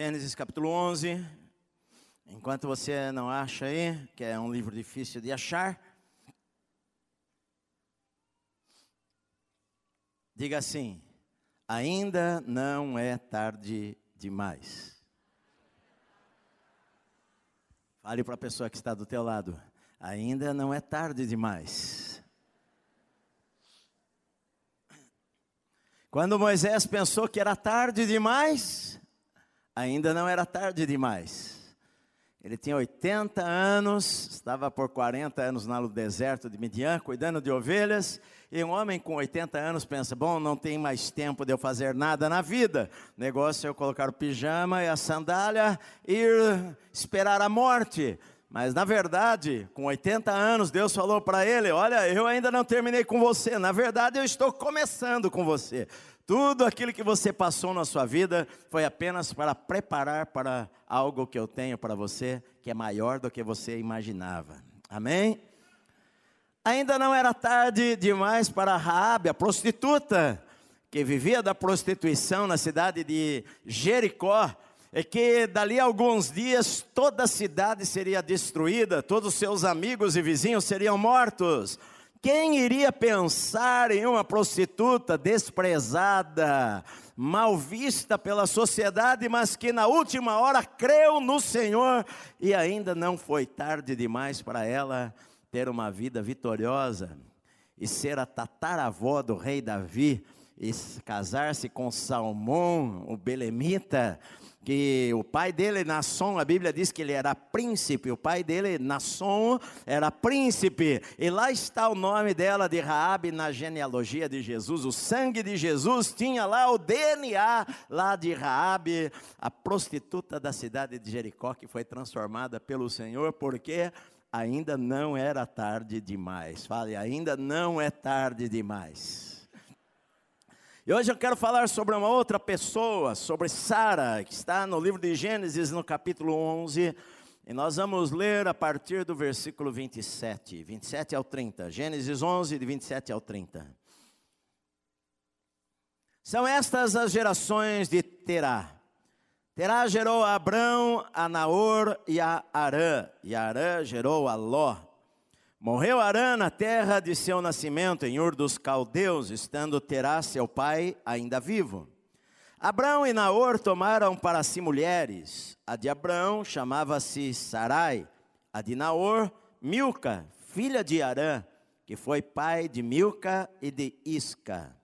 Gênesis capítulo 11. Enquanto você não acha aí, que é um livro difícil de achar, diga assim: ainda não é tarde demais. Fale para a pessoa que está do teu lado: ainda não é tarde demais. Quando Moisés pensou que era tarde demais, ainda não era tarde demais. Ele tinha 80 anos, estava por 40 anos no deserto de Midian, cuidando de ovelhas, e um homem com 80 anos pensa: bom, não tem mais tempo de eu fazer nada na vida. O negócio é eu colocar o pijama e a sandália e ir esperar a morte. Mas na verdade, com 80 anos, Deus falou para ele: Olha, eu ainda não terminei com você, na verdade, eu estou começando com você. Tudo aquilo que você passou na sua vida foi apenas para preparar para algo que eu tenho para você, que é maior do que você imaginava. Amém? Ainda não era tarde demais para Raabe, a prostituta, que vivia da prostituição na cidade de Jericó, é que dali a alguns dias toda a cidade seria destruída, todos os seus amigos e vizinhos seriam mortos. Quem iria pensar em uma prostituta desprezada, mal vista pela sociedade, mas que na última hora creu no Senhor e ainda não foi tarde demais para ela ter uma vida vitoriosa e ser a tataravó do rei Davi e casar-se com Salmão, o belemita, que o pai dele, Nasson, a Bíblia diz que ele era príncipe, o pai dele, Nasson, era príncipe, e lá está o nome dela de Raabe na genealogia de Jesus, o sangue de Jesus tinha lá o DNA lá de Raabe, a prostituta da cidade de Jericó, que foi transformada pelo Senhor, porque ainda não era tarde demais, fale, ainda não é tarde demais. E hoje eu quero falar sobre uma outra pessoa, sobre Sara, que está no livro de Gênesis, no capítulo 11. E nós vamos ler a partir do versículo 27, 27 ao 30. Gênesis 11, de 27 ao 30. São estas as gerações de Terá. Terá gerou a Abrão, a Naor e a Arã. E Arã gerou a Ló. Morreu Arã na terra de seu nascimento, em Ur dos Caldeus, estando Terá, seu pai, ainda vivo. Abrão e Naor tomaram para si mulheres. A de Abrão chamava-se Sarai, a de Naor, Milca, filha de Arã, que foi pai de Milca e de Isca.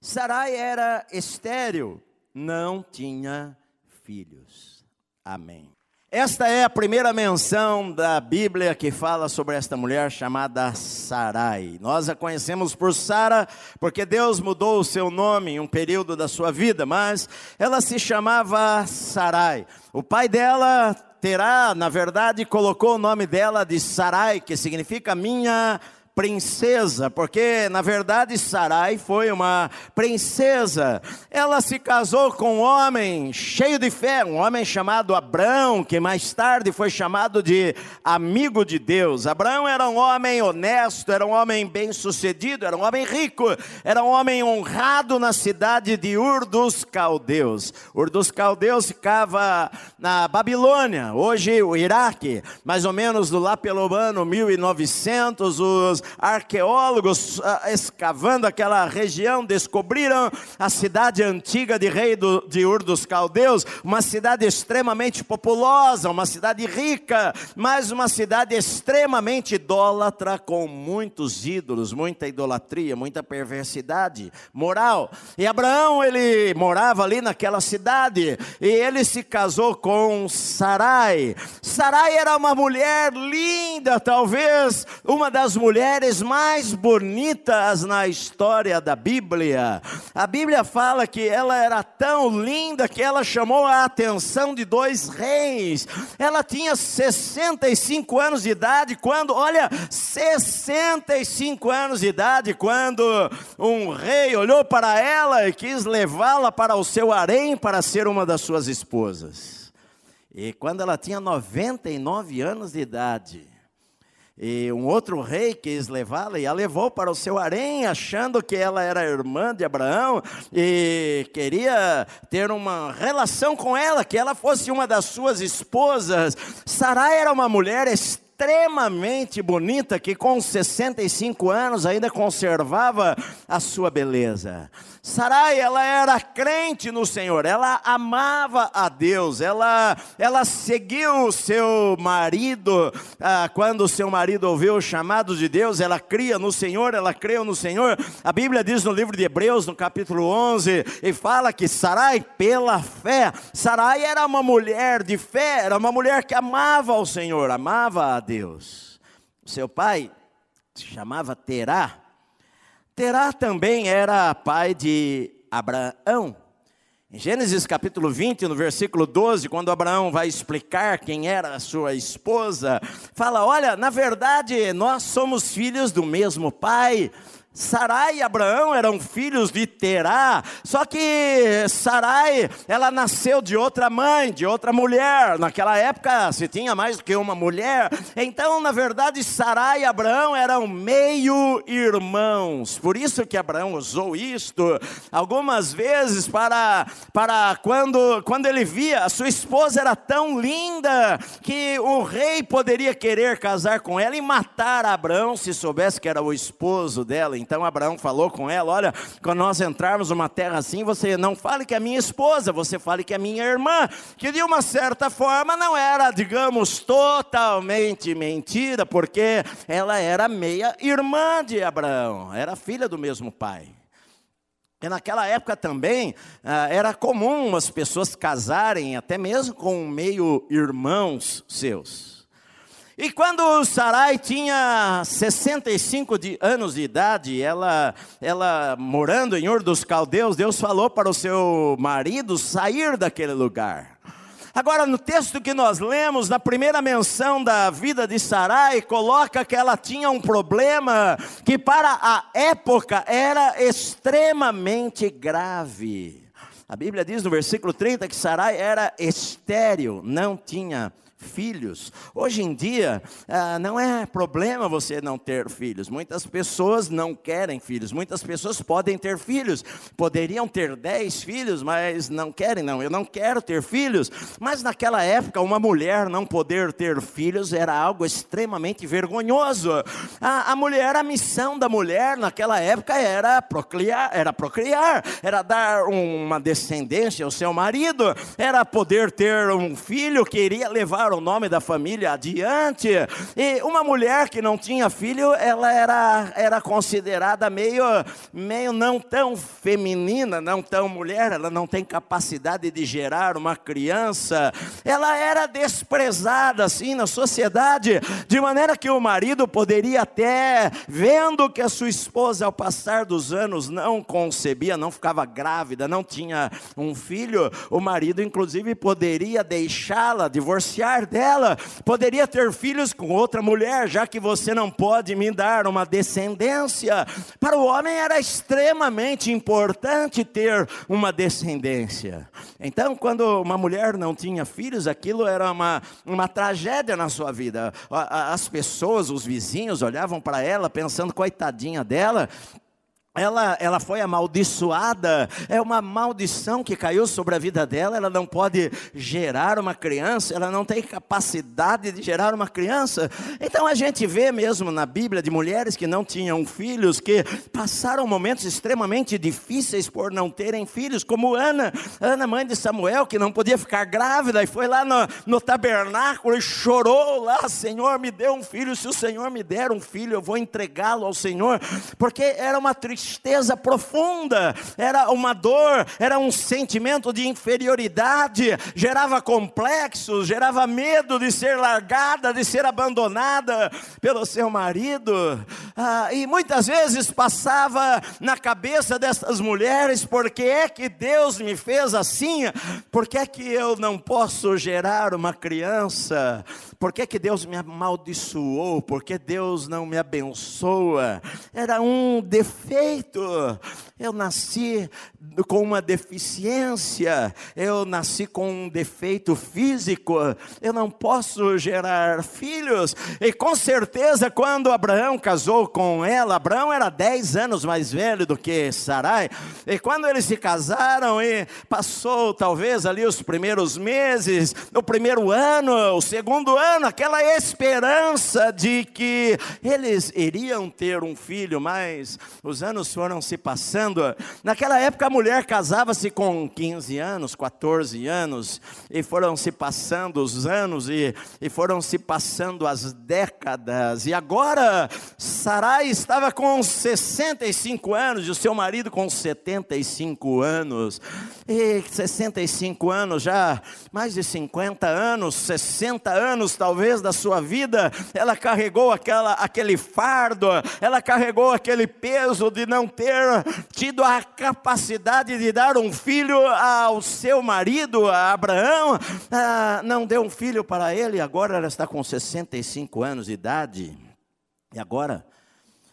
Sarai era estéril, não tinha filhos. Amém. Esta é a primeira menção da Bíblia que fala sobre esta mulher chamada Sarai. Nós a conhecemos por Sara, porque Deus mudou o seu nome em um período da sua vida, mas ela se chamava Sarai. O pai dela terá, na verdade, colocou o nome dela de Sarai, que significa minha princesa, porque na verdade Sarai foi uma princesa. Ela se casou com um homem cheio de fé, um homem chamado Abrão, que mais tarde foi chamado de amigo de Deus. Abrão era um homem honesto, era um homem bem-sucedido, era um homem rico, era um homem honrado na cidade de Ur dos Caldeus. Ur dos Caldeus ficava na Babilônia, hoje o Iraque, mais ou menos do lá pelo ano 1900, os arqueólogos ah, escavando aquela região descobriram a cidade antiga de rei do, de Ur dos Caldeus, uma cidade extremamente populosa, uma cidade rica, mas uma cidade extremamente idólatra, com muitos ídolos, muita idolatria, muita perversidade moral. E Abraão, ele morava ali naquela cidade, e ele se casou com Sarai. Sarai era uma mulher linda, talvez uma das mulheres mulheres mais bonitas na história da Bíblia. A Bíblia fala que ela era tão linda que ela chamou a atenção de dois reis. Ela tinha 65 anos de idade quando, olha, 65 anos de idade quando um rei olhou para ela e quis levá-la para o seu harém para ser uma das suas esposas. E quando ela tinha 99 anos de idade, E um outro rei quis levá-la e a levou para o seu harém, achando que ela era irmã de Abraão e queria ter uma relação com ela, que ela fosse uma das suas esposas. Sarai era uma mulher extremamente bonita que com 65 anos ainda conservava a sua beleza. Sarai, ela era crente no Senhor, ela amava a Deus, ela, ela seguiu o seu marido, ah, quando o seu marido ouviu o chamado de Deus, ela cria no Senhor, ela creu no Senhor. A Bíblia diz no livro de Hebreus, no capítulo 11, e fala que Sarai, pela fé, Sarai era uma mulher de fé, era uma mulher que amava o Senhor, amava a Deus. Seu pai se chamava Terá, Terá também era pai de Abraão. Em Gênesis capítulo 20, no versículo 12, quando Abraão vai explicar quem era a sua esposa, fala: Olha, na verdade, nós somos filhos do mesmo pai. Sarai e Abraão eram filhos de Terá, só que Sarai, ela nasceu de outra mãe, de outra mulher. Naquela época se tinha mais do que uma mulher. Então, na verdade, Sarai e Abraão eram meio irmãos. Por isso que Abraão usou isto algumas vezes para para quando quando ele via a sua esposa era tão linda que o rei poderia querer casar com ela e matar Abraão se soubesse que era o esposo dela. Então Abraão falou com ela: Olha, quando nós entrarmos numa terra assim, você não fale que é minha esposa, você fale que é minha irmã. Que de uma certa forma não era, digamos, totalmente mentira, porque ela era meia irmã de Abraão, era filha do mesmo pai. E naquela época também ah, era comum as pessoas casarem até mesmo com meio irmãos seus. E quando Sarai tinha 65 de, anos de idade, ela, ela morando em Ur dos Caldeus, Deus falou para o seu marido sair daquele lugar. Agora, no texto que nós lemos, na primeira menção da vida de Sarai, coloca que ela tinha um problema que para a época era extremamente grave. A Bíblia diz no versículo 30 que Sarai era estéril, não tinha filhos. Hoje em dia, ah, não é problema você não ter filhos. Muitas pessoas não querem filhos. Muitas pessoas podem ter filhos. Poderiam ter dez filhos, mas não querem, não. Eu não quero ter filhos. Mas naquela época, uma mulher não poder ter filhos era algo extremamente vergonhoso. A, a mulher, a missão da mulher naquela época era procriar, era procriar, era dar uma descendência ao seu marido, era poder ter um filho que iria levar o nome da família adiante. E uma mulher que não tinha filho, ela era, era considerada meio, meio não tão feminina, não tão mulher, ela não tem capacidade de gerar uma criança. Ela era desprezada assim na sociedade, de maneira que o marido poderia até, vendo que a sua esposa ao passar dos anos não concebia, não ficava grávida, não tinha um filho, o marido inclusive poderia deixá-la, divorciar dela, poderia ter filhos com outra mulher, já que você não pode me dar uma descendência. Para o homem era extremamente importante ter uma descendência. Então, quando uma mulher não tinha filhos, aquilo era uma, uma tragédia na sua vida. As pessoas, os vizinhos, olhavam para ela pensando, coitadinha dela, ela, ela foi amaldiçoada, é uma maldição que caiu sobre a vida dela, ela não pode gerar uma criança, ela não tem capacidade de gerar uma criança. Então a gente vê mesmo na Bíblia de mulheres que não tinham filhos, que passaram momentos extremamente difíceis por não terem filhos, como Ana, Ana, mãe de Samuel, que não podia ficar grávida e foi lá no, no tabernáculo e chorou lá: Senhor, me dê um filho, se o Senhor me der um filho, eu vou entregá-lo ao Senhor, porque era uma tristeza tristeza profunda, era uma dor, era um sentimento de inferioridade, gerava complexos, gerava medo de ser largada, de ser abandonada pelo seu marido. Ah, e muitas vezes passava na cabeça dessas mulheres: por que é que Deus me fez assim? Por que é que eu não posso gerar uma criança? Por que, que Deus me amaldiçoou? Por que Deus não me abençoa? Era um defeito defeito, eu nasci com uma deficiência, eu nasci com um defeito físico, eu não posso gerar filhos. E com certeza, quando Abraão casou com ela, Abraão era 10 anos mais velho do que Sarai, e quando eles se casaram e passou talvez ali os primeiros meses, no primeiro ano, o segundo ano, aquela esperança de que eles iriam ter um filho, mas os anos foram se passando. Naquela época a mulher casava-se com 15 anos, 14 anos, e foram se passando os anos e, e foram se passando as décadas. E agora Sarai estava com 65 anos e o seu marido com 75 anos. E 65 anos já, mais de 50 anos, 60 anos talvez da sua vida, ela carregou aquela, aquele fardo, ela carregou aquele peso de não ter tido a capacidade de dar um filho ao seu marido, a Abraão, ah, não deu um filho para ele, agora ela está com 65 anos de idade. E agora,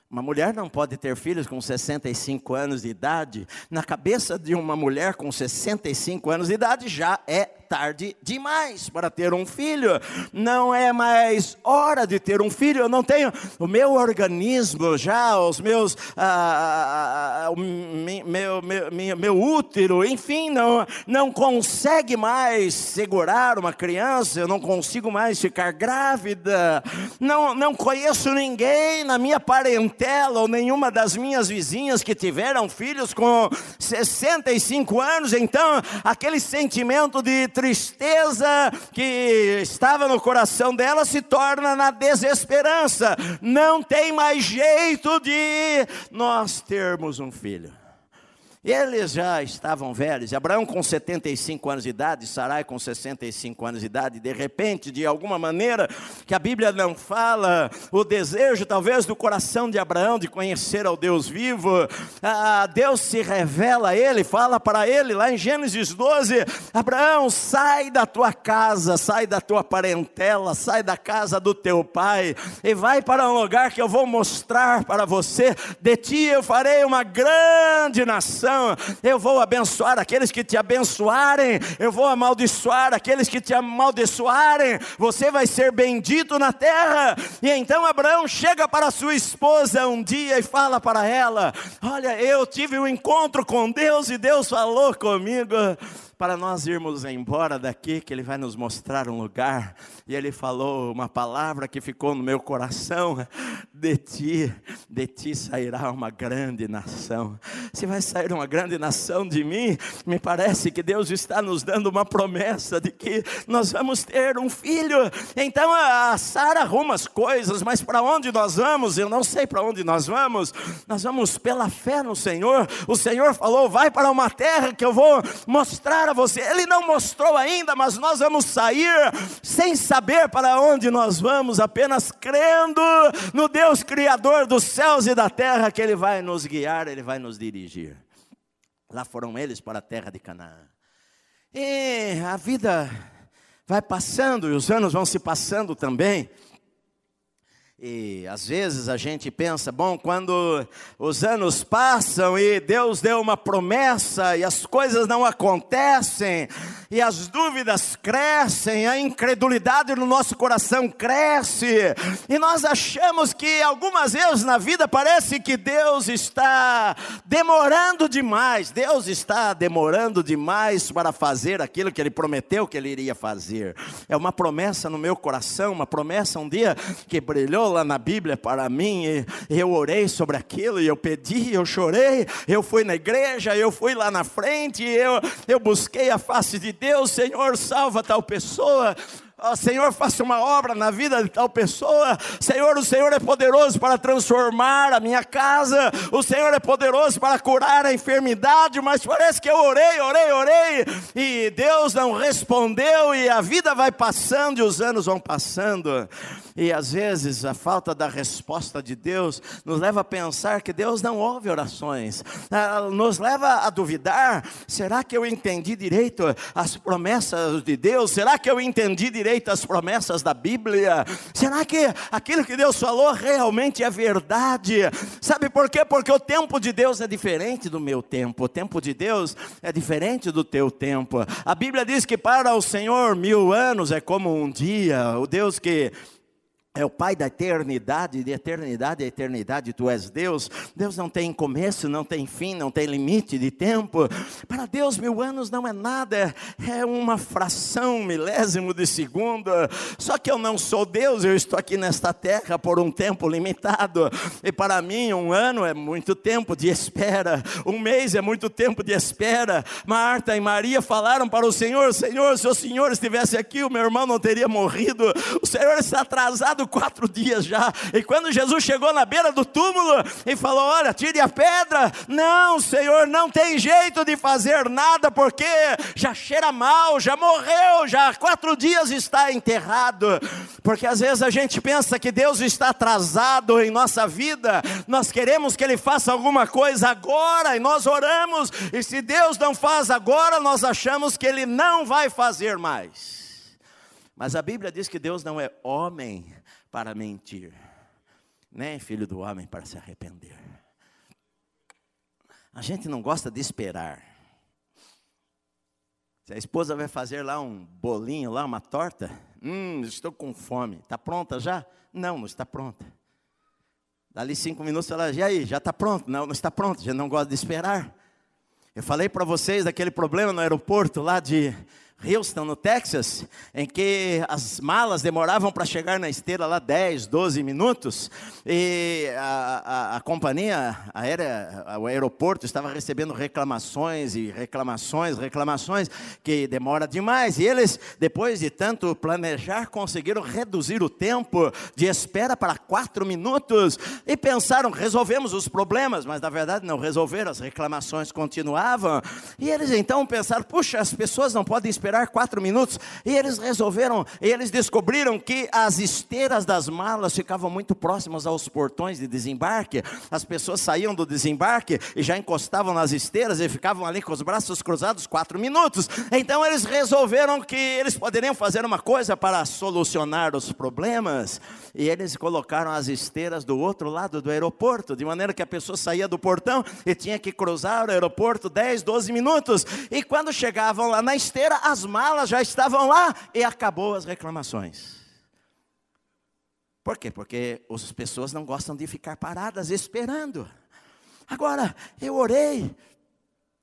uma mulher não pode ter filhos com 65 anos de idade. Na cabeça de uma mulher com 65 anos de idade já é tarde demais para ter um filho. Não é mais hora de ter um filho. Eu não tenho o meu organismo já, os meus, ah, ah, ah meu, meu, meu, meu útero, enfim, não, não consegue mais segurar uma criança. Eu não consigo mais ficar grávida. Não, não conheço ninguém na minha parentela ou nenhuma das minhas vizinhas que tiveram filhos com 65 anos. Então, aquele sentimento de tristeza que estava no coração dela se torna na desesperança. Não tem mais jeito de nós termos um filho. Eles já estavam velhos, Abraão com 75 anos de idade, Sarai com 65 anos de idade, de repente, de alguma maneira, que a Bíblia não fala, o desejo talvez do coração de Abraão de conhecer ao Deus vivo, Deus se revela a ele, fala para ele lá em Gênesis 12: Abraão, sai da tua casa, sai da tua parentela, sai da casa do teu pai e vai para um lugar que eu vou mostrar para você, de ti eu farei uma grande nação eu vou abençoar aqueles que te abençoarem, eu vou amaldiçoar aqueles que te amaldiçoarem, você vai ser bendito na terra. E então Abraão chega para sua esposa um dia e fala para ela: Olha, eu tive um encontro com Deus e Deus falou comigo para nós irmos embora daqui, que Ele vai nos mostrar um lugar. E Ele falou uma palavra que ficou no meu coração: de ti, de ti sairá uma grande nação. Se vai sair uma grande nação de mim, me parece que Deus está nos dando uma promessa de que nós vamos ter um filho. Então a Sara arruma as coisas, mas para onde nós vamos? Eu não sei para onde nós vamos. Nós vamos pela fé no Senhor. O Senhor falou: vai para uma terra que eu vou mostrar a você. Ele não mostrou ainda, mas nós vamos sair sem saber para onde nós vamos, apenas crendo no Deus Criador dos céus e da terra, que Ele vai nos guiar, Ele vai nos dirigir. Lá foram eles para a terra de Canaã. E a vida vai passando e os anos vão se passando também. E às vezes a gente pensa, bom, quando os anos passam e Deus deu uma promessa e as coisas não acontecem, e as dúvidas crescem, a incredulidade no nosso coração cresce, e nós achamos que algumas vezes na vida parece que Deus está demorando demais, Deus está demorando demais para fazer aquilo que Ele prometeu que Ele iria fazer. É uma promessa no meu coração, uma promessa um dia que brilhou lá na Bíblia para mim, e eu orei sobre aquilo, e eu pedi, eu chorei, eu fui na igreja, eu fui lá na frente, eu, eu busquei a face de Deus, Senhor, salva tal pessoa. Oh, Senhor, faça uma obra na vida de tal pessoa. Senhor, o Senhor é poderoso para transformar a minha casa. O Senhor é poderoso para curar a enfermidade. Mas parece que eu orei, orei, orei. E Deus não respondeu. E a vida vai passando e os anos vão passando. E às vezes a falta da resposta de Deus nos leva a pensar que Deus não ouve orações, ah, nos leva a duvidar: será que eu entendi direito as promessas de Deus? Será que eu entendi direito? Direito promessas da Bíblia? Será que aquilo que Deus falou realmente é verdade? Sabe por quê? Porque o tempo de Deus é diferente do meu tempo, o tempo de Deus é diferente do teu tempo. A Bíblia diz que para o Senhor mil anos é como um dia, o Deus que é o Pai da eternidade, de eternidade a eternidade, tu és Deus. Deus não tem começo, não tem fim, não tem limite de tempo. Para Deus, mil anos não é nada, é uma fração, milésimo de segundo. Só que eu não sou Deus, eu estou aqui nesta terra por um tempo limitado. E para mim, um ano é muito tempo de espera, um mês é muito tempo de espera. Marta e Maria falaram para o Senhor: Senhor, se o Senhor estivesse aqui, o meu irmão não teria morrido. O Senhor está atrasado quatro dias já. E quando Jesus chegou na beira do túmulo e falou: Olha, tire a pedra. Não, Senhor, não tem jeito de fazer nada, porque já cheira mal, já morreu, já há quatro dias está enterrado. Porque às vezes a gente pensa que Deus está atrasado em nossa vida, nós queremos que Ele faça alguma coisa agora e nós oramos, e se Deus não faz agora, nós achamos que Ele não vai fazer mais. Mas a Bíblia diz que Deus não é homem para mentir, nem filho do homem para se arrepender. A gente não gosta de esperar. Se a esposa vai fazer lá um bolinho, lá uma torta, hum, estou com fome. Está pronta já? Não, não está pronta. Dali cinco minutos ela, e aí, já está pronto? Não, não está pronto, já não gosta de esperar. Eu falei para vocês daquele problema no aeroporto lá de Houston, no Texas, em que as malas demoravam para chegar na esteira lá 10, 12 minutos, e a, a, a, companhia aérea, o aeroporto estava recebendo reclamações e reclamações, reclamações, que demora demais, e eles, depois de tanto planejar, conseguiram reduzir o tempo de espera para 4 minutos, e pensaram, resolvemos os problemas, mas na verdade não resolveram, as reclamações continuavam, e eles então pensaram, puxa, as pessoas não podem esperar esperar quatro minutos. E eles resolveram, eles descobriram que as esteiras das malas ficavam muito próximas aos portões de desembarque. As pessoas saíam do desembarque e já encostavam nas esteiras e ficavam ali com os braços cruzados quatro minutos. Então eles resolveram que eles poderiam fazer uma coisa para solucionar os problemas. E eles colocaram as esteiras do outro lado do aeroporto, de maneira que a pessoa saía do portão e tinha que cruzar o aeroporto 10, 12 minutos. E quando chegavam lá na esteira, as as malas já estavam lá e acabou as reclamações. Por quê? Porque as pessoas não gostam de ficar paradas esperando. Agora, eu orei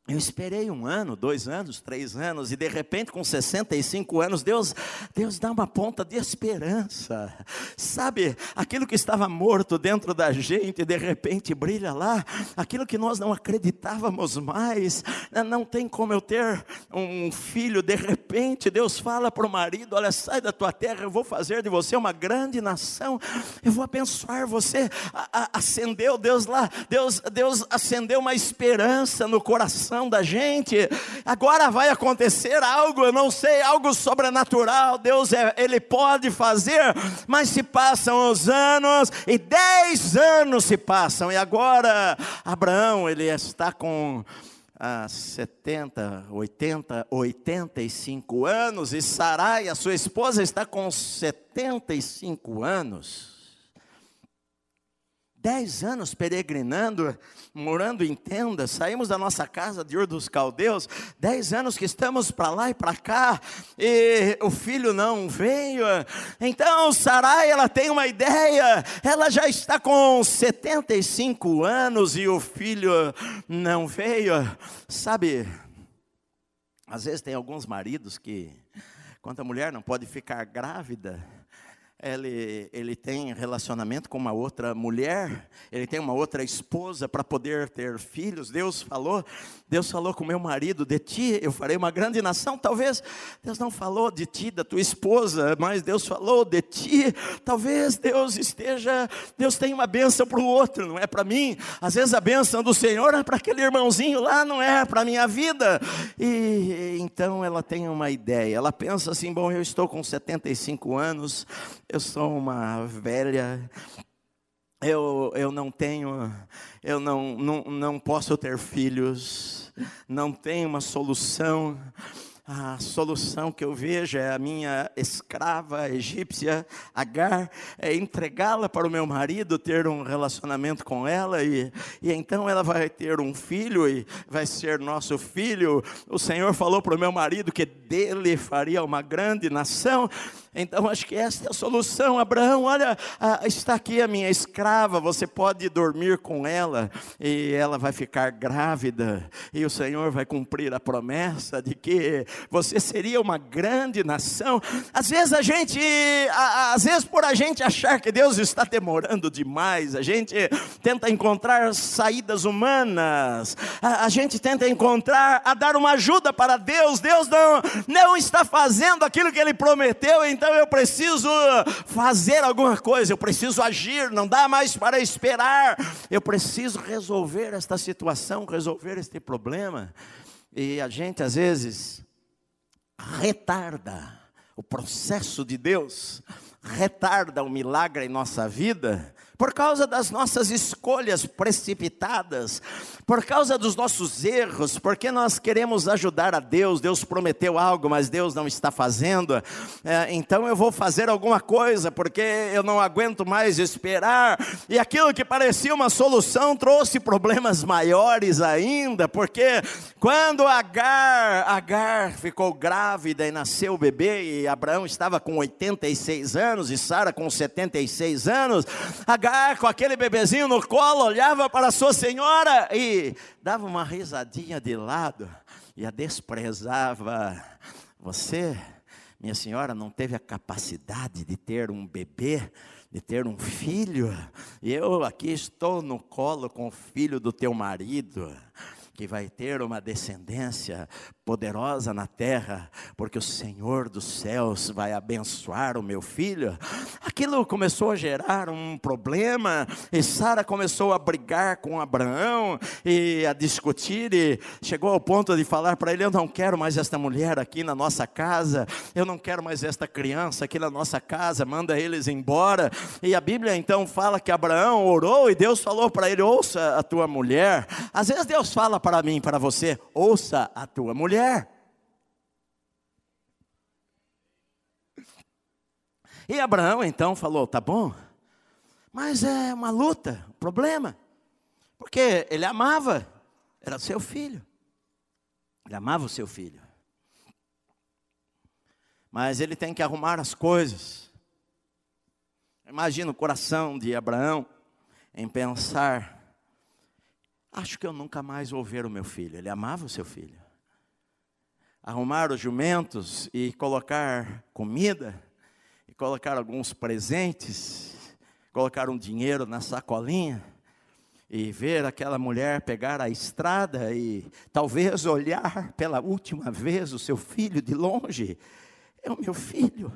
eu esperei um ano, dois anos, três anos, e de repente, com 65 anos, Deus, Deus dá uma ponta de esperança. Sabe, aquilo que estava morto dentro da gente, de repente brilha lá, aquilo que nós não acreditávamos mais. Né, não tem como eu ter um filho, de repente, Deus fala para o marido: Olha, sai da tua terra, eu vou fazer de você uma grande nação, eu vou abençoar você. acendeu Deus lá, Deus, Deus acendeu uma esperança no coração coração da gente. Agora vai acontecer algo, eu não sei, algo sobrenatural. Deus, é, Ele pode fazer, mas se passam os anos, e dez anos se passam, e agora Abraão, ele está com ah, 70, 80, 85 anos, e Sarai, a sua esposa, está com 75 anos. Dez anos peregrinando, morando em tendas, saímos da nossa casa de Ur dos Caldeus, dez anos que estamos para lá e para cá, e o filho não veio. Então Sarai, ela tem uma ideia, ela já está com 75 anos e o filho não veio. Sabe, às vezes tem alguns maridos que, quando a mulher não pode ficar grávida, ele, ele tem relacionamento com uma outra mulher, ele tem uma outra esposa para poder ter filhos. Deus falou, Deus falou com meu marido, de ti eu farei uma grande nação. Talvez Deus não falou de ti, da tua esposa, mas Deus falou de ti. Talvez Deus esteja, Deus tem uma bênção para o outro, não é para mim. Às vezes a bênção do Senhor é para aquele irmãozinho lá, não é para minha vida. E então ela tem uma ideia, ela pensa assim: bom, eu estou com 75 anos eu sou uma velha, eu, eu não tenho, eu não, não, não posso ter filhos, não tenho uma solução. a solução que eu vejo é a minha escrava egípcia, Agar, é entregá-la para o meu marido, ter um relacionamento com ela, e, e então ela vai ter um filho, e vai ser nosso filho. O Senhor falou para o meu marido que dele faria uma grande nação. Então, acho que esta é a solução. Abraão, olha, está aqui a minha escrava, você pode dormir com ela, e ela vai ficar grávida, e o Senhor vai cumprir a promessa de que você seria uma grande nação. Às vezes a gente, às vezes por a gente achar que Deus está demorando demais, a gente tenta encontrar saídas humanas, a, a gente tenta encontrar, a dar uma ajuda para Deus. Deus não, não está fazendo aquilo que Ele prometeu, então eu preciso fazer alguma coisa, eu preciso agir, não dá mais para esperar, eu preciso resolver esta situação, resolver este problema. E a gente às vezes retarda o processo de Deus, retarda o milagre em nossa vida, por causa das nossas escolhas precipitadas, por causa dos nossos erros, porque nós queremos ajudar a Deus, Deus prometeu algo, mas Deus não está fazendo, é, então eu vou fazer alguma coisa, porque eu não aguento mais esperar, e aquilo que parecia uma solução trouxe problemas maiores ainda, porque quando Agar, Agar ficou grávida e nasceu o bebê, e Abraão estava com 86 anos, e Sara com 76 anos, Agar Agar, com aquele bebezinho no colo, olhava para sua senhora e dava uma risadinha de lado e a desprezava. Você, minha senhora, não teve a capacidade de ter um bebê, de ter um filho, e eu aqui estou no colo com o filho do teu marido que vai ter uma descendência poderosa na terra, porque o Senhor dos céus vai abençoar o meu filho. Aquilo começou a gerar um problema, e Sara começou a brigar com Abraão e a discutir, e chegou ao ponto de falar para ele: Eu não quero mais esta mulher aqui na nossa casa, eu não quero mais esta criança aqui na nossa casa, manda eles embora. E a Bíblia então fala que Abraão orou e Deus falou para ele: Ouça a tua mulher. Às vezes Deus fala para mim, para você: Ouça a tua mulher mulher. E Abraão então falou: tá bom, mas é uma luta, um problema, porque ele amava, era seu filho, ele amava o seu filho, mas ele tem que arrumar as coisas. Imagina o coração de Abraão em pensar: acho que eu nunca mais vou ver o meu filho, ele amava o seu filho arrumar os jumentos e colocar comida, e colocar alguns presentes, colocar um dinheiro na sacolinha, e ver aquela mulher pegar a estrada e talvez olhar pela última vez o seu filho de longe. É o meu filho.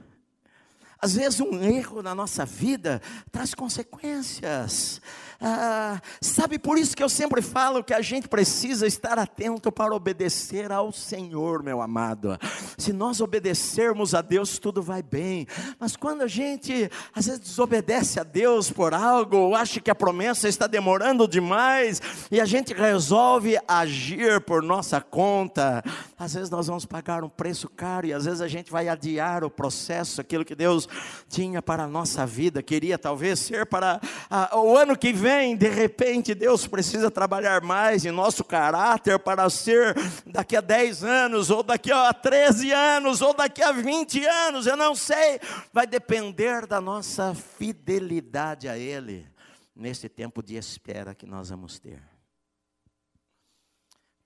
Às vezes um erro na nossa vida traz consequências. Ah, sabe, por isso que eu sempre falo que a gente precisa estar atento para obedecer ao Senhor, meu amado. Se nós obedecermos a Deus, tudo vai bem. Mas quando a gente às vezes desobedece a Deus por algo, ou acha que a promessa está demorando demais, e a gente resolve agir por nossa conta, às vezes nós vamos pagar um preço caro, e às vezes a gente vai adiar o processo, aquilo que Deus tinha para a nossa vida, queria talvez ser para ah, o ano que vem vem, de repente, Deus precisa trabalhar mais em nosso caráter para ser daqui a 10 anos, ou daqui a 13 anos, ou daqui a 20 anos, eu não sei. Vai depender da nossa fidelidade a Ele, nesse tempo de espera que nós vamos ter.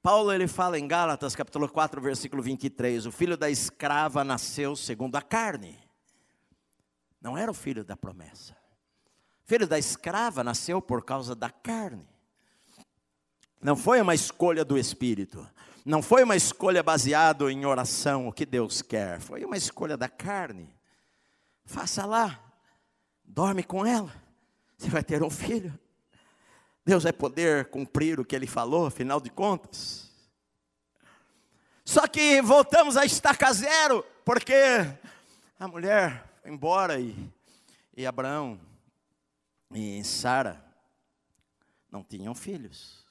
Paulo ele fala em Gálatas capítulo 4, versículo 23, o filho da escrava nasceu segundo a carne. Não era o filho da promessa. Filho da escrava nasceu por causa da carne. Não foi uma escolha do espírito. Não foi uma escolha baseada em oração, o que Deus quer. Foi uma escolha da carne. Faça lá. Dorme com ela. Você vai ter um filho. Deus vai poder cumprir o que ele falou, afinal de contas. Só que voltamos a estaca zero, porque a mulher foi embora e, e Abraão e Sara não tinham filhos.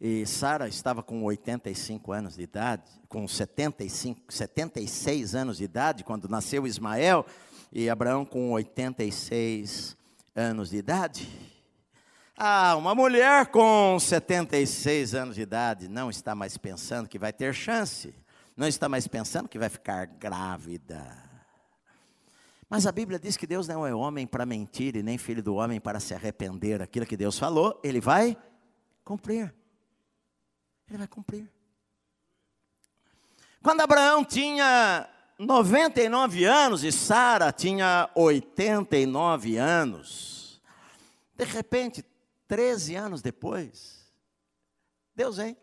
E Sara estava com 85 anos de idade, com 75, 76 anos de idade, quando nasceu Ismael, e Abraão com 86 anos de idade. Ah, uma mulher com 76 anos de idade não está mais pensando que vai ter chance, não está mais pensando que vai ficar grávida. Mas a Bíblia diz que Deus não é homem para mentir e nem filho do homem para se arrepender. Aquilo que Deus falou, ele vai cumprir. Ele vai cumprir. Quando Abraão tinha 99 anos e Sara tinha 89 anos, de repente, 13 anos depois, Deus vem.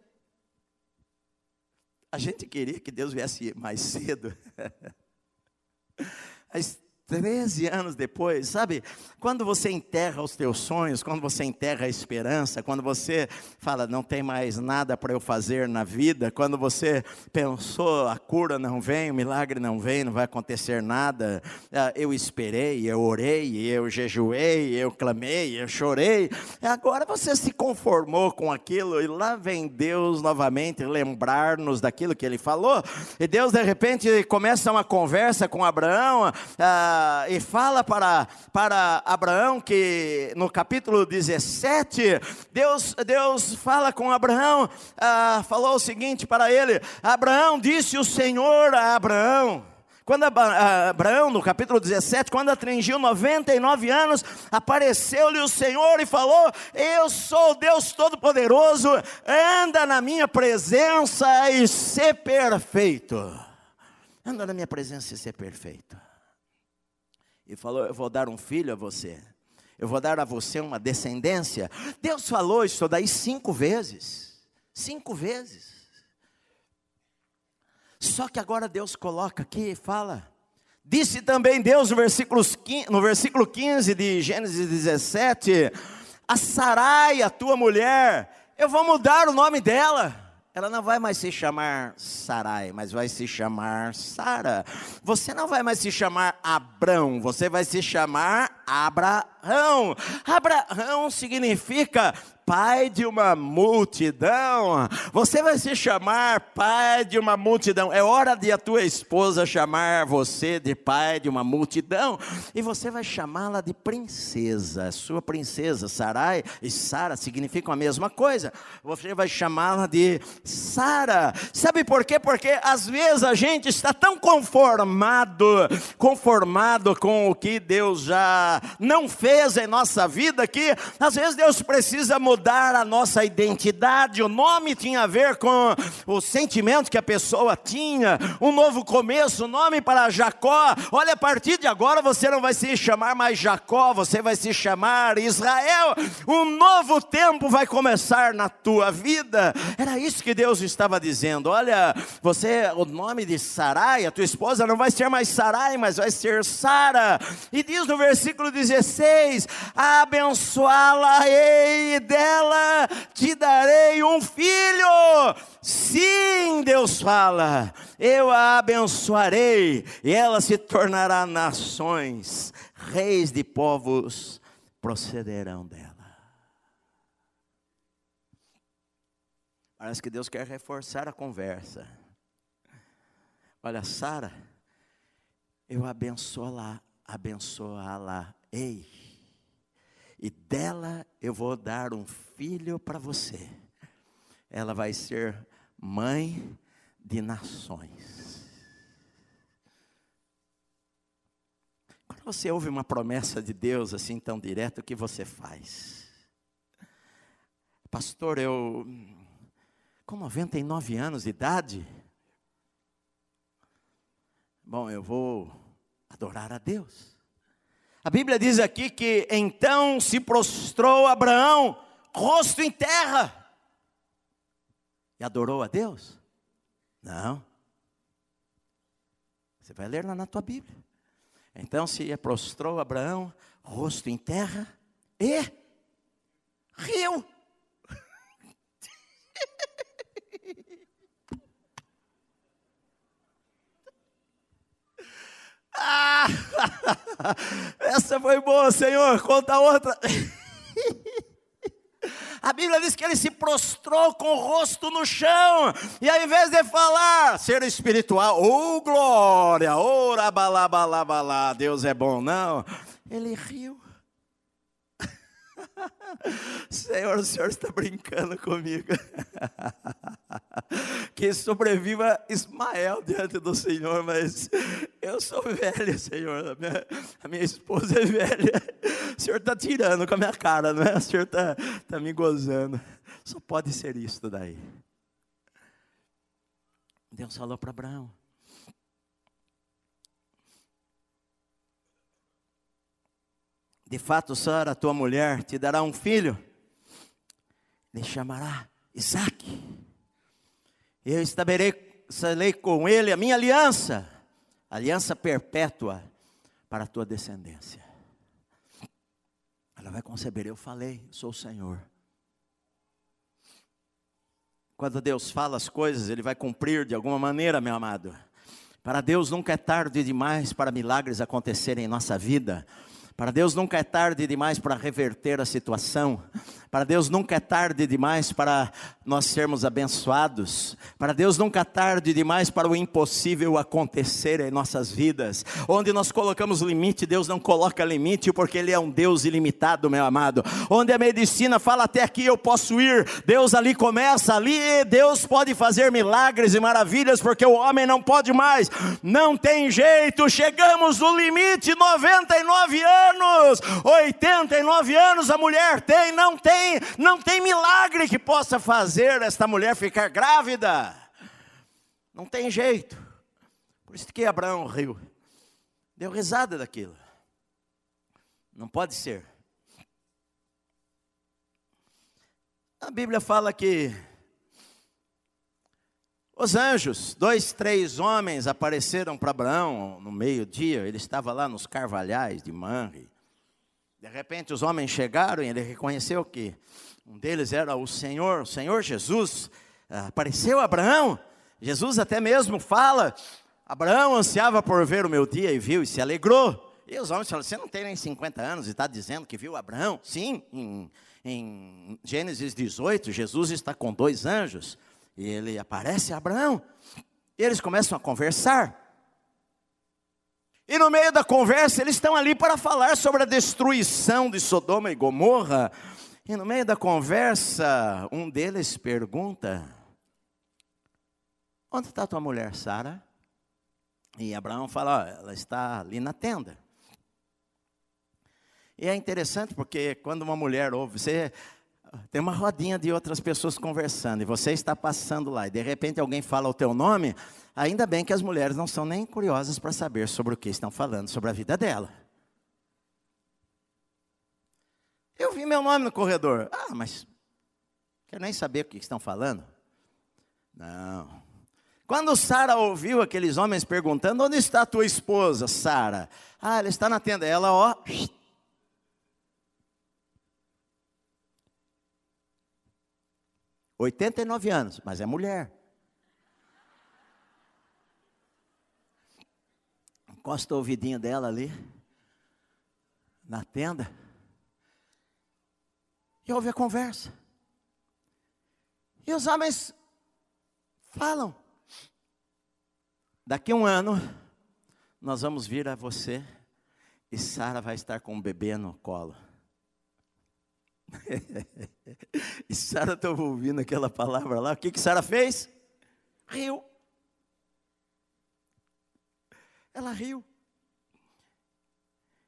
A gente queria que Deus viesse mais cedo. Mas 13 anos depois, sabe? Quando você enterra os teus sonhos, quando você enterra a esperança, quando você fala, não tem mais nada para eu fazer na vida, quando você pensou, a cura não vem, o milagre não vem, não vai acontecer nada, ah, eu esperei, eu orei, eu jejuei, eu clamei, eu chorei, agora você se conformou com aquilo e lá vem Deus novamente lembrar-nos daquilo que ele falou, e Deus de repente começa uma conversa com Abraão, ah, e fala para, para Abraão que no capítulo 17, Deus, Deus fala com Abraão, ah, falou o seguinte para ele: Abraão disse o Senhor a Abraão. Quando Abraão, no capítulo 17, quando atingiu 99 anos, apareceu-lhe o Senhor e falou: Eu sou Deus Todo-Poderoso, anda na minha presença e ser perfeito. Anda na minha presença e ser perfeito e falou: Eu vou dar um filho a você, eu vou dar a você uma descendência. Deus falou isso daí cinco vezes, cinco vezes. Só que agora Deus coloca aqui e fala. Disse também Deus no versículo, no versículo 15 de Gênesis 17: A Sarai, a tua mulher, eu vou mudar o nome dela ela não vai mais se chamar Sarai, mas vai se chamar Sara. Você não vai mais se chamar Abrão, você vai se chamar Abraão. Abraão significa pai de uma multidão. Você vai se chamar pai de uma multidão. É hora de a tua esposa chamar você de pai de uma multidão. E você vai chamá-la de princesa. Sua princesa, Sarai e Sara significam a mesma coisa. Você vai chamá-la de Sara. Sabe por quê? Porque às vezes a gente está tão conformado, conformado com o que Deus já não fez em nossa vida que às vezes Deus precisa mudar mudar a nossa identidade. O nome tinha a ver com o sentimento que a pessoa tinha, um novo começo, o nome para Jacó. Olha, a partir de agora você não vai se chamar mais Jacó, você vai se chamar Israel. Um novo tempo vai começar na tua vida. Era isso que Deus estava dizendo. Olha, você, o nome de Sarai, a tua esposa não vai ser mais Sarai, mas vai ser Sara. E diz no versículo 16: abençoá-la-ei dela te darei um filho. Sim, Deus fala, eu a abençoarei e ela se tornará nações, reis de povos procederão dela. Parece que Deus quer reforçar a conversa. Olha, Sara, eu abençoo-la, abençoá-la. Ei, e dela eu vou dar um filho para você. Ela vai ser mãe de nações. Quando você ouve uma promessa de Deus assim tão direta, o que você faz? Pastor, eu com 99 anos de idade, bom, eu vou adorar a Deus. A Bíblia diz aqui que então se prostrou Abraão, rosto em terra, e adorou a Deus? Não. Você vai ler lá na tua Bíblia. Então se prostrou Abraão, rosto em terra, e riu. Ah, essa foi boa, Senhor. Conta outra. A Bíblia diz que ele se prostrou com o rosto no chão, e ao invés de falar, ser espiritual, oh glória, ora balá, Deus é bom, não, ele riu. Senhor, o Senhor está brincando comigo. Que sobreviva Ismael diante do Senhor, mas eu sou velho, Senhor. A minha, a minha esposa é velha. O Senhor está tirando com a minha cara, não é? O Senhor está tá me gozando. Só pode ser isso daí. Deus falou para Abraão. De fato, Sara, tua mulher, te dará um filho, lhe chamará Isaac. Eu estabelecerei com ele a minha aliança, aliança perpétua para a tua descendência. Ela vai conceber, eu falei, sou o Senhor. Quando Deus fala as coisas, Ele vai cumprir de alguma maneira, meu amado. Para Deus nunca é tarde demais para milagres acontecerem em nossa vida. Para Deus nunca é tarde demais para reverter a situação. Para Deus nunca é tarde demais para nós sermos abençoados. Para Deus nunca é tarde demais para o impossível acontecer em nossas vidas. Onde nós colocamos limite, Deus não coloca limite, porque Ele é um Deus ilimitado, meu amado. Onde a medicina fala até aqui eu posso ir, Deus ali começa, ali Deus pode fazer milagres e maravilhas, porque o homem não pode mais. Não tem jeito, chegamos no limite, 99 anos, 89 anos a mulher tem, não tem tem, não tem milagre que possa fazer esta mulher ficar grávida. Não tem jeito. Por isso que Abraão riu. Deu risada daquilo. Não pode ser. A Bíblia fala que os anjos, dois, três homens apareceram para Abraão no meio-dia. Ele estava lá nos carvalhais de Manre. De repente os homens chegaram e ele reconheceu que um deles era o Senhor, o Senhor Jesus. Ah, apareceu Abraão. Jesus até mesmo fala: Abraão ansiava por ver o meu dia e viu e se alegrou. E os homens falam: Você não tem nem 50 anos e está dizendo que viu Abraão? Sim, em, em Gênesis 18, Jesus está com dois anjos e ele aparece Abraão. E eles começam a conversar. E no meio da conversa, eles estão ali para falar sobre a destruição de Sodoma e Gomorra. E no meio da conversa, um deles pergunta: Onde está tua mulher, Sara? E Abraão fala: oh, Ela está ali na tenda. E é interessante porque quando uma mulher ouve, você tem uma rodinha de outras pessoas conversando e você está passando lá e de repente alguém fala o teu nome, ainda bem que as mulheres não são nem curiosas para saber sobre o que estão falando, sobre a vida dela. Eu vi meu nome no corredor. Ah, mas quero nem saber o que estão falando. Não. Quando Sara ouviu aqueles homens perguntando: Onde está tua esposa, Sara? Ah, ela está na tenda. Ela, ó, 89 anos, mas é mulher. Encosta o ouvidinho dela ali, na tenda, e ouve a conversa. E os homens falam: daqui um ano, nós vamos vir a você, e Sara vai estar com um bebê no colo. e Sara estava ouvindo aquela palavra lá. O que, que Sara fez? Riu. Ela riu.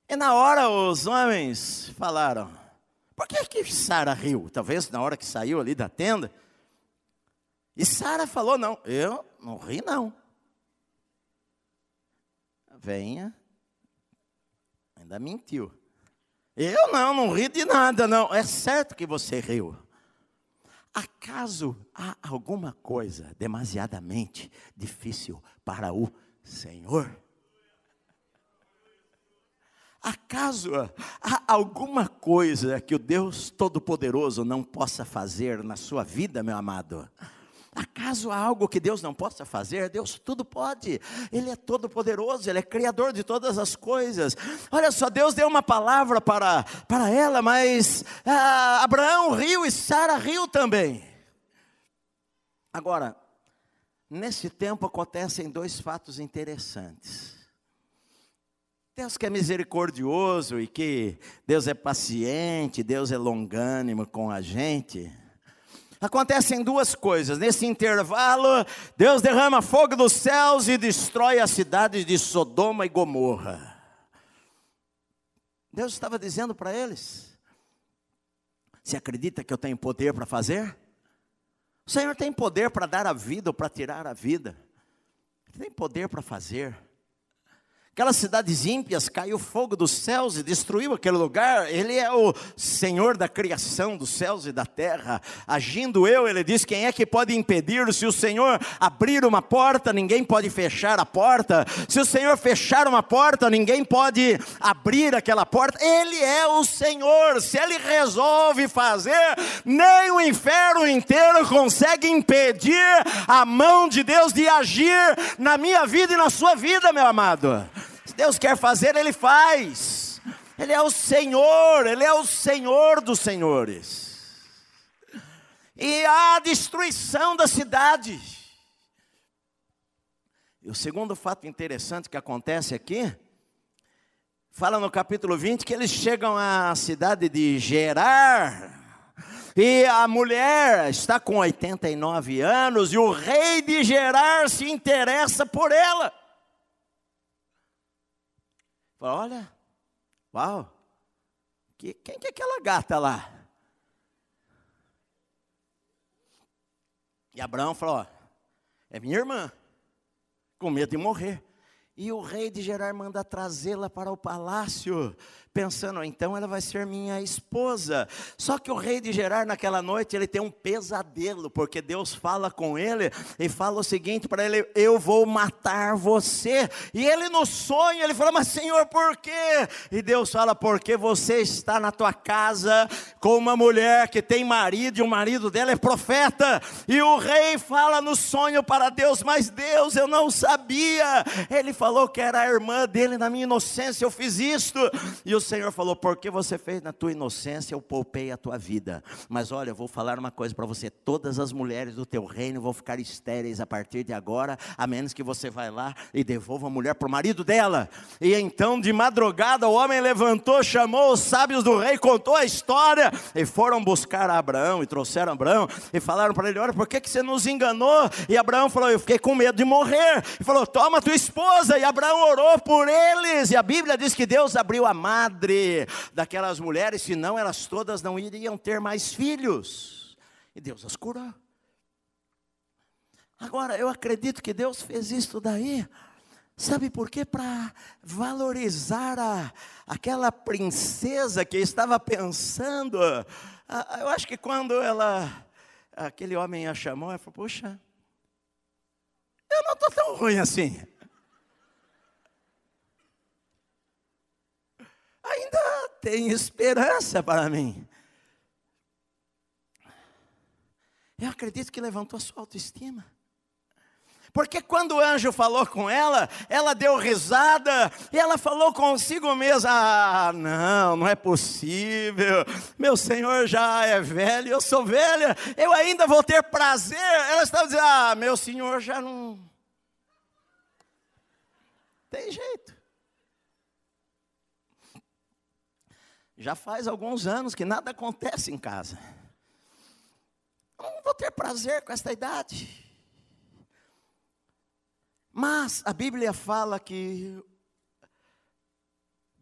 E na hora os homens falaram: Por que, que Sara riu? Talvez na hora que saiu ali da tenda. E Sara falou: Não, eu não ri, não. Venha. Ainda mentiu. Eu não, não ri de nada, não. É certo que você riu. Acaso há alguma coisa demasiadamente difícil para o Senhor? Acaso há alguma coisa que o Deus Todo-Poderoso não possa fazer na sua vida, meu amado? Acaso há algo que Deus não possa fazer? Deus tudo pode. Ele é todo poderoso, ele é criador de todas as coisas. Olha só, Deus deu uma palavra para, para ela, mas ah, Abraão riu e Sara riu também. Agora, nesse tempo acontecem dois fatos interessantes. Deus que é misericordioso e que Deus é paciente, Deus é longânimo com a gente. Acontecem duas coisas. Nesse intervalo, Deus derrama fogo dos céus e destrói as cidades de Sodoma e Gomorra. Deus estava dizendo para eles: Você acredita que eu tenho poder para fazer? O Senhor tem poder para dar a vida ou para tirar a vida. Ele tem poder para fazer. Aquelas cidades ímpias, caiu fogo dos céus e destruiu aquele lugar. Ele é o Senhor da criação dos céus e da terra. Agindo eu, ele diz: quem é que pode impedir? Se o Senhor abrir uma porta, ninguém pode fechar a porta. Se o Senhor fechar uma porta, ninguém pode abrir aquela porta. Ele é o Senhor. Se ele resolve fazer, nem o inferno inteiro consegue impedir a mão de Deus de agir na minha vida e na sua vida, meu amado. Deus quer fazer, Ele faz. Ele é o Senhor, Ele é o Senhor dos senhores. E a destruição da cidade. E o segundo fato interessante que acontece aqui, fala no capítulo 20 que eles chegam à cidade de Gerar. E a mulher está com 89 anos e o rei de Gerar se interessa por ela. Fala, olha, uau, que, quem que é aquela gata lá? E Abraão falou, ó, é minha irmã, com medo de morrer. E o rei de Gerar manda trazê-la para o palácio pensando, então ela vai ser minha esposa. Só que o rei de Gerar, naquela noite, ele tem um pesadelo, porque Deus fala com ele e fala o seguinte para ele: Eu vou matar você. E ele no sonho, ele fala: Mas Senhor, por quê? E Deus fala: Porque você está na tua casa com uma mulher que tem marido, e o marido dela é profeta. E o rei fala no sonho para Deus: Mas Deus, eu não sabia. Ele falou que era a irmã dele, na minha inocência, eu fiz isto. E o Senhor falou: porque você fez na tua inocência, eu poupei a tua vida. Mas olha, eu vou falar uma coisa para você: todas as mulheres do teu reino vão ficar estéreis a partir de agora, a menos que você vá lá e devolva a mulher para o marido dela. E então, de madrugada, o homem levantou, chamou os sábios do rei, contou a história, e foram buscar Abraão, e trouxeram Abraão, e falaram para ele: olha, por que, que você nos enganou? E Abraão falou: eu fiquei com medo de morrer. E falou: toma tua esposa. E Abraão orou por eles, e a Bíblia diz que Deus abriu a mar madre daquelas mulheres, senão elas todas não iriam ter mais filhos. E Deus as curou. Agora, eu acredito que Deus fez isso daí, sabe por quê? Para valorizar a, aquela princesa que estava pensando. Eu acho que quando ela, aquele homem a chamou, ela falou: Poxa, eu não estou tão ruim assim. Ainda tem esperança para mim. Eu acredito que levantou a sua autoestima. Porque quando o anjo falou com ela, ela deu risada e ela falou consigo mesma: Ah, não, não é possível. Meu Senhor já é velho, eu sou velha, eu ainda vou ter prazer. Ela estava dizendo: Ah, meu Senhor já não. Tem jeito. Já faz alguns anos que nada acontece em casa. não vou ter prazer com esta idade. Mas a Bíblia fala que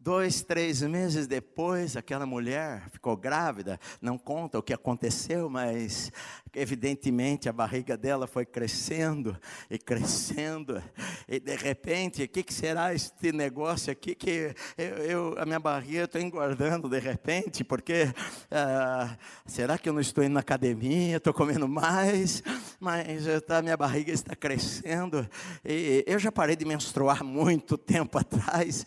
Dois, três meses depois, aquela mulher ficou grávida. Não conta o que aconteceu, mas evidentemente a barriga dela foi crescendo e crescendo. E de repente, o que, que será este negócio aqui que eu, eu a minha barriga estou engordando de repente? Porque ah, será que eu não estou indo na academia? Estou comendo mais, mas tá, minha barriga está crescendo. E eu já parei de menstruar muito tempo atrás.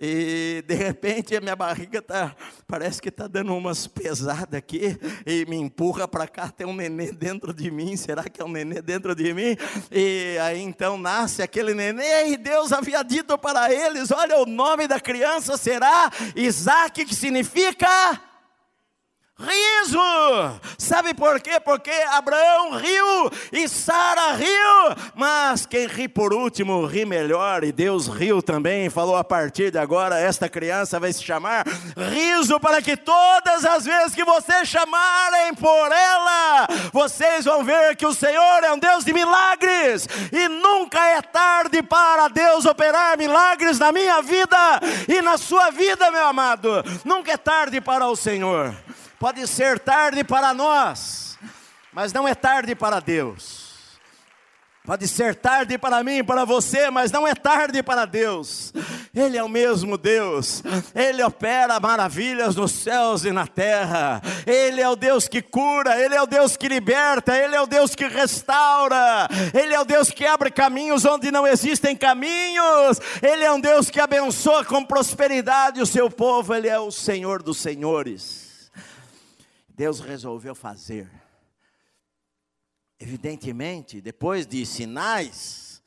E de repente a minha barriga tá, parece que está dando umas pesadas aqui e me empurra para cá, tem um nenê dentro de mim, será que é um nenê dentro de mim? E aí então nasce aquele nenê, e Deus havia dito para eles: olha, o nome da criança será Isaac, que significa riso. Sabe por quê? Porque Abraão riu e Sara riu, mas quem ri por último ri melhor, e Deus riu também, falou a partir de agora esta criança vai se chamar riso para que todas as vezes que vocês chamarem por ela, vocês vão ver que o Senhor é um Deus de milagres e nunca é tarde para Deus operar milagres na minha vida e na sua vida, meu amado. Nunca é tarde para o Senhor. Pode ser tarde para nós, mas não é tarde para Deus. Pode ser tarde para mim, para você, mas não é tarde para Deus. Ele é o mesmo Deus. Ele opera maravilhas nos céus e na terra. Ele é o Deus que cura, ele é o Deus que liberta, ele é o Deus que restaura. Ele é o Deus que abre caminhos onde não existem caminhos. Ele é um Deus que abençoa com prosperidade o seu povo, ele é o Senhor dos senhores. Deus resolveu fazer. Evidentemente, depois de sinais,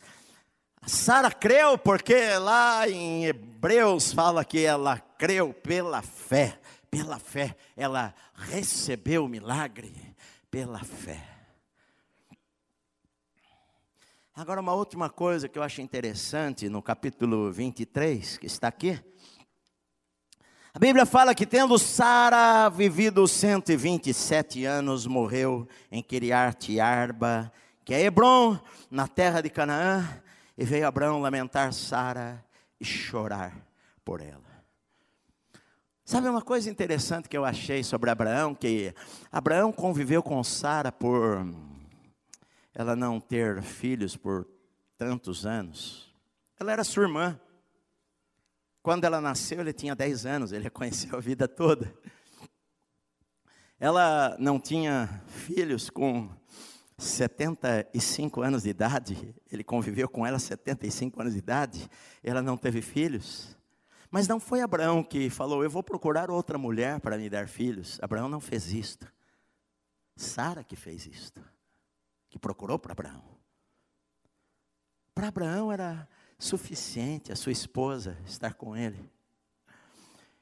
Sara creu, porque lá em Hebreus fala que ela creu pela fé. Pela fé, ela recebeu o milagre pela fé. Agora, uma última coisa que eu acho interessante no capítulo 23, que está aqui. A Bíblia fala que tendo Sara vivido 127 anos, morreu em Kiriat Arba, que é Hebron, na terra de Canaã, e veio Abraão lamentar Sara e chorar por ela. Sabe uma coisa interessante que eu achei sobre Abraão, que Abraão conviveu com Sara por ela não ter filhos por tantos anos. Ela era sua irmã. Quando ela nasceu, ele tinha 10 anos, ele a conheceu a vida toda. Ela não tinha filhos com 75 anos de idade, ele conviveu com ela 75 anos de idade, ela não teve filhos. Mas não foi Abraão que falou: Eu vou procurar outra mulher para me dar filhos. Abraão não fez isto. Sara que fez isto, que procurou para Abraão. Para Abraão era suficiente a sua esposa estar com ele.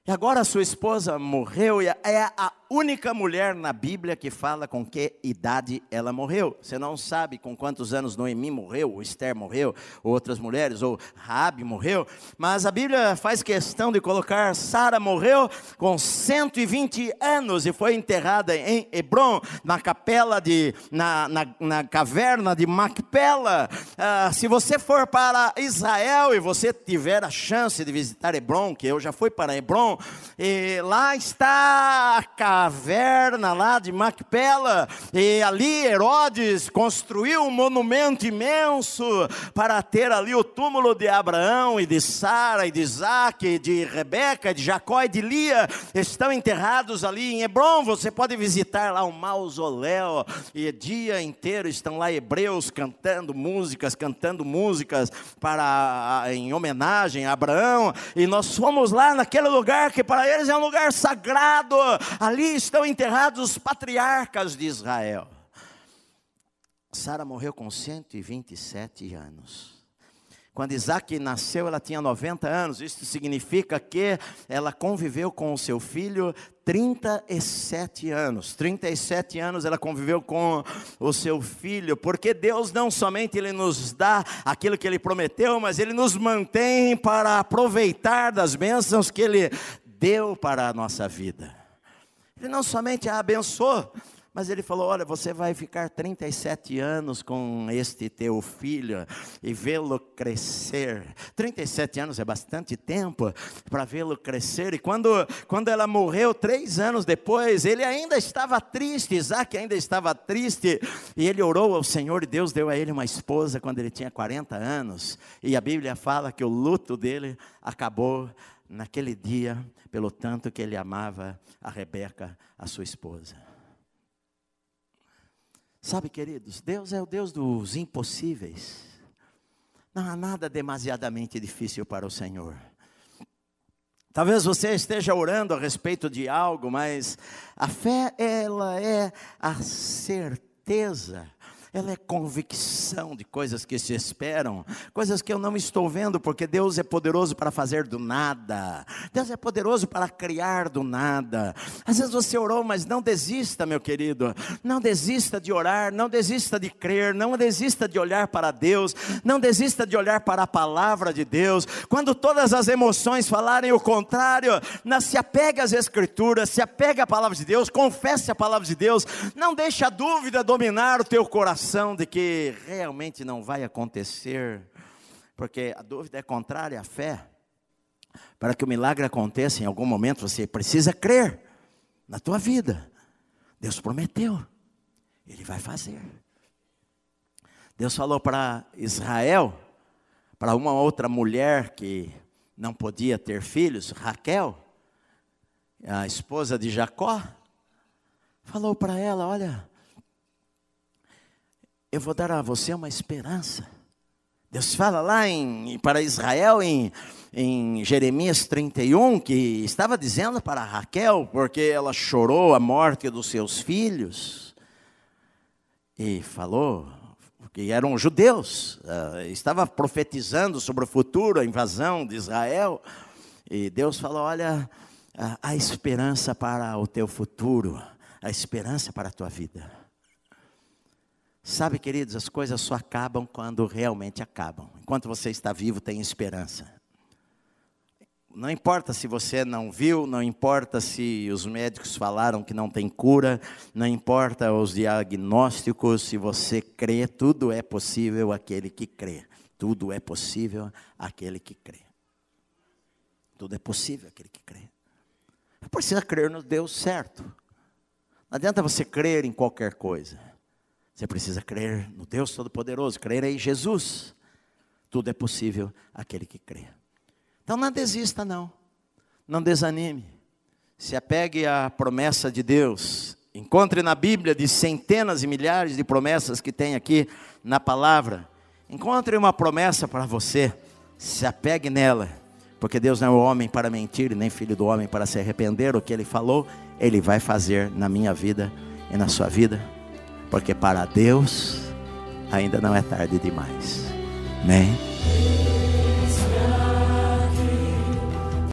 E agora a sua esposa morreu e é a única mulher na Bíblia que fala com que idade ela morreu. Você não sabe com quantos anos Noemi morreu, ou Esther morreu, ou outras mulheres, ou Rabi morreu, mas a Bíblia faz questão de colocar Sara morreu com 120 anos e foi enterrada em Hebron, na capela de, na, na, na caverna de Macpela. Ah, se você for para Israel e você tiver a chance de visitar Hebron, que eu já fui para Hebron, lá está a caverna lá de Macpela, e ali Herodes construiu um monumento imenso para ter ali o túmulo de Abraão e de Sara e de Isaac, e de Rebeca, de Jacó e de Lia, estão enterrados ali em Hebron. Você pode visitar lá um mausoléu, e dia inteiro estão lá hebreus cantando músicas, cantando músicas para em homenagem a Abraão, e nós fomos lá naquele lugar que para eles é um lugar sagrado. Ali estão enterrados os patriarcas de Israel. Sara morreu com 127 anos. Quando Isaac nasceu, ela tinha 90 anos. Isso significa que ela conviveu com o seu filho 37 anos. 37 anos ela conviveu com o seu filho, porque Deus não somente ele nos dá aquilo que ele prometeu, mas ele nos mantém para aproveitar das bênçãos que ele deu para a nossa vida. Ele não somente a abençoou, mas ele falou: Olha, você vai ficar 37 anos com este teu filho e vê-lo crescer. 37 anos é bastante tempo para vê-lo crescer. E quando, quando ela morreu, três anos depois, ele ainda estava triste. Isaac ainda estava triste. E ele orou ao Senhor e Deus deu a ele uma esposa quando ele tinha 40 anos. E a Bíblia fala que o luto dele acabou naquele dia, pelo tanto que ele amava a Rebeca, a sua esposa. Sabe, queridos, Deus é o Deus dos impossíveis. Não há nada demasiadamente difícil para o Senhor. Talvez você esteja orando a respeito de algo, mas a fé ela é a certeza certeza ela é convicção de coisas que se esperam, coisas que eu não estou vendo, porque Deus é poderoso para fazer do nada, Deus é poderoso para criar do nada. Às vezes você orou, mas não desista, meu querido, não desista de orar, não desista de crer, não desista de olhar para Deus, não desista de olhar para a palavra de Deus. Quando todas as emoções falarem o contrário, se apegue às Escrituras, se apegue à palavra de Deus, confesse a palavra de Deus, não deixe a dúvida dominar o teu coração de que realmente não vai acontecer, porque a dúvida é contrária à fé. Para que o milagre aconteça em algum momento, você precisa crer na tua vida. Deus prometeu, Ele vai fazer. Deus falou para Israel, para uma outra mulher que não podia ter filhos, Raquel, a esposa de Jacó, falou para ela: Olha, eu vou dar a você uma esperança. Deus fala lá em, para Israel em, em Jeremias 31 que estava dizendo para Raquel, porque ela chorou a morte dos seus filhos, e falou que eram judeus, uh, estava profetizando sobre o futuro, a invasão de Israel, e Deus falou: Olha, a esperança para o teu futuro, a esperança para a tua vida. Sabe, queridos, as coisas só acabam quando realmente acabam. Enquanto você está vivo, tem esperança. Não importa se você não viu, não importa se os médicos falaram que não tem cura, não importa os diagnósticos, se você crê, tudo é possível aquele que crê. Tudo é possível aquele que crê. Tudo é possível aquele que crê. Precisa crer no Deus certo. Não adianta você crer em qualquer coisa. Você precisa crer no Deus Todo-Poderoso, crer em Jesus. Tudo é possível aquele que crê. Então não desista, não. Não desanime. Se apegue à promessa de Deus. Encontre na Bíblia de centenas e milhares de promessas que tem aqui na palavra. Encontre uma promessa para você. Se apegue nela. Porque Deus não é o homem para mentir, nem filho do homem para se arrepender. O que ele falou, ele vai fazer na minha vida e na sua vida porque para Deus ainda não é tarde demais. Amém?